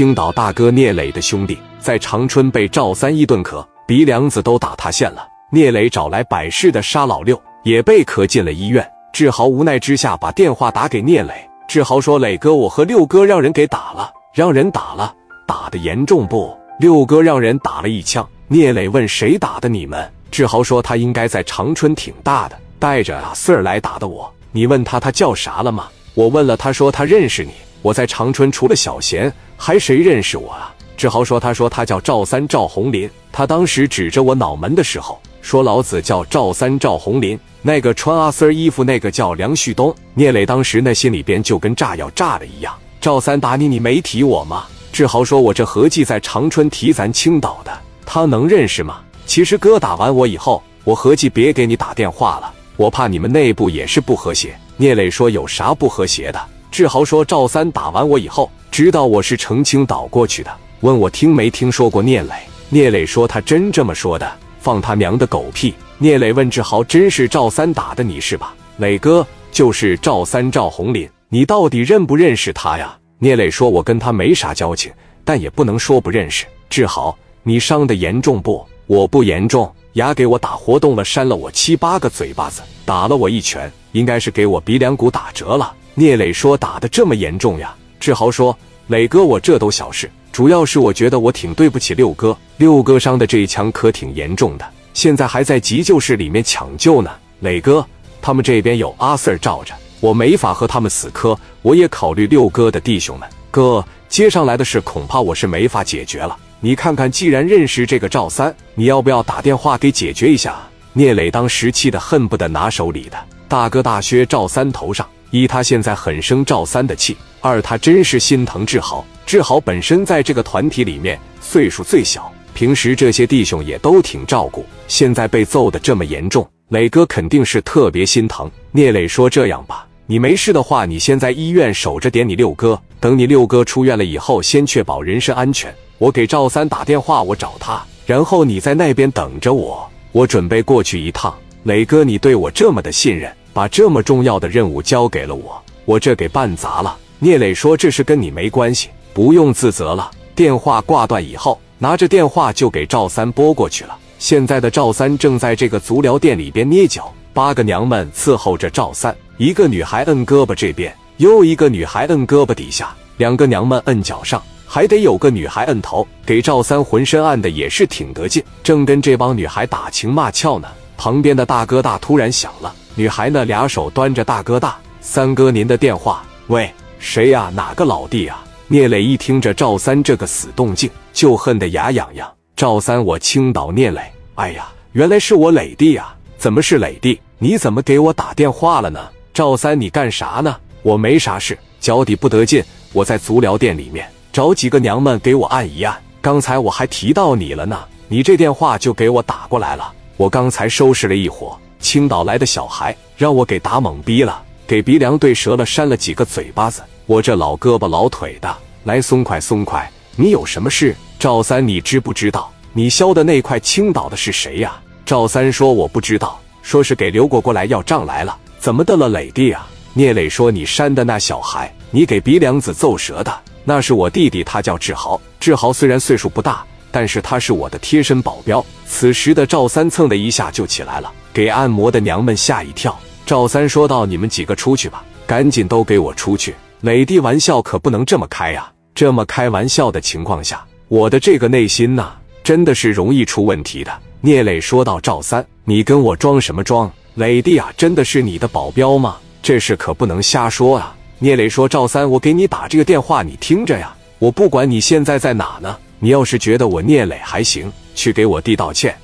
青岛大哥聂磊的兄弟在长春被赵三一顿磕，鼻梁子都打塌陷了。聂磊找来百事的沙老六，也被磕进了医院。志豪无奈之下把电话打给聂磊，志豪说：“磊哥，我和六哥让人给打了，让人打了，打的严重不？六哥让人打了一枪。”聂磊问：“谁打的你们？”志豪说：“他应该在长春挺大的，带着啊四儿来打的我。你问他他叫啥了吗？我问了，他说他认识你。我在长春除了小贤，还谁认识我啊？”志豪说：“他说他叫赵三赵红林，他当时指着我脑门的时候说老子叫赵三赵红林。那个穿阿 Sir 衣服那个叫梁旭东。”聂磊当时那心里边就跟炸药炸的一样。赵三打你，你没提我吗？志豪说：“我这合计在长春提咱青岛的，他能认识吗？”其实哥打完我以后，我合计别给你打电话了，我怕你们内部也是不和谐。聂磊说有啥不和谐的？志豪说赵三打完我以后，知道我是澄清岛过去的，问我听没听说过聂磊。聂磊说他真这么说的，放他娘的狗屁！聂磊问志豪真是赵三打的你是吧？磊哥就是赵三赵红林，你到底认不认识他呀？聂磊说我跟他没啥交情，但也不能说不认识。志豪，你伤的严重不？我不严重，牙给我打活动了，扇了我七八个嘴巴子，打了我一拳，应该是给我鼻梁骨打折了。聂磊说打的这么严重呀？志豪说磊哥，我这都小事，主要是我觉得我挺对不起六哥，六哥伤的这一枪可挺严重的，现在还在急救室里面抢救呢。磊哥，他们这边有阿 Sir 罩着，我没法和他们死磕，我也考虑六哥的弟兄们。哥，接上来的事恐怕我是没法解决了。你看看，既然认识这个赵三，你要不要打电话给解决一下？聂磊当时气得恨不得拿手里的大哥大削赵三头上。一，他现在很生赵三的气；二，他真是心疼志豪。志豪本身在这个团体里面岁数最小，平时这些弟兄也都挺照顾，现在被揍得这么严重，磊哥肯定是特别心疼。聂磊说：“这样吧，你没事的话，你先在医院守着点你六哥，等你六哥出院了以后，先确保人身安全。”我给赵三打电话，我找他，然后你在那边等着我，我准备过去一趟。磊哥，你对我这么的信任，把这么重要的任务交给了我，我这给办砸了。聂磊说：“这事跟你没关系，不用自责了。”电话挂断以后，拿着电话就给赵三拨过去了。现在的赵三正在这个足疗店里边捏脚，八个娘们伺候着赵三，一个女孩摁胳膊这边，又一个女孩摁胳膊底下，两个娘们摁脚上。还得有个女孩摁头，给赵三浑身按的也是挺得劲，正跟这帮女孩打情骂俏呢。旁边的大哥大突然响了，女孩呢俩手端着大哥大，三哥您的电话，喂，谁呀？哪个老弟啊？聂磊一听着赵三这个死动静，就恨得牙痒痒。赵三，我青岛聂磊，哎呀，原来是我磊弟呀！怎么是磊弟？你怎么给我打电话了呢？赵三，你干啥呢？我没啥事，脚底不得劲，我在足疗店里面。找几个娘们给我按一按。刚才我还提到你了呢，你这电话就给我打过来了。我刚才收拾了一伙青岛来的小孩，让我给打懵逼了，给鼻梁对折了，扇了几个嘴巴子。我这老胳膊老腿的，来松快松快。你有什么事？赵三，你知不知道你削的那块青岛的是谁呀？赵三说我不知道，说是给刘果过来要账来了。怎么的了，磊弟啊？聂磊说你扇的那小孩，你给鼻梁子揍折的。那是我弟弟，他叫志豪。志豪虽然岁数不大，但是他是我的贴身保镖。此时的赵三蹭的一下就起来了，给按摩的娘们吓一跳。赵三说道：“你们几个出去吧，赶紧都给我出去！磊弟，玩笑可不能这么开呀！这么开玩笑的情况下，我的这个内心呐，真的是容易出问题的。”聂磊说道：“赵三，你跟我装什么装？磊弟啊，真的是你的保镖吗？这事可不能瞎说啊！”聂磊说：“赵三，我给你打这个电话，你听着呀。我不管你现在在哪呢。你要是觉得我聂磊还行，去给我弟道歉。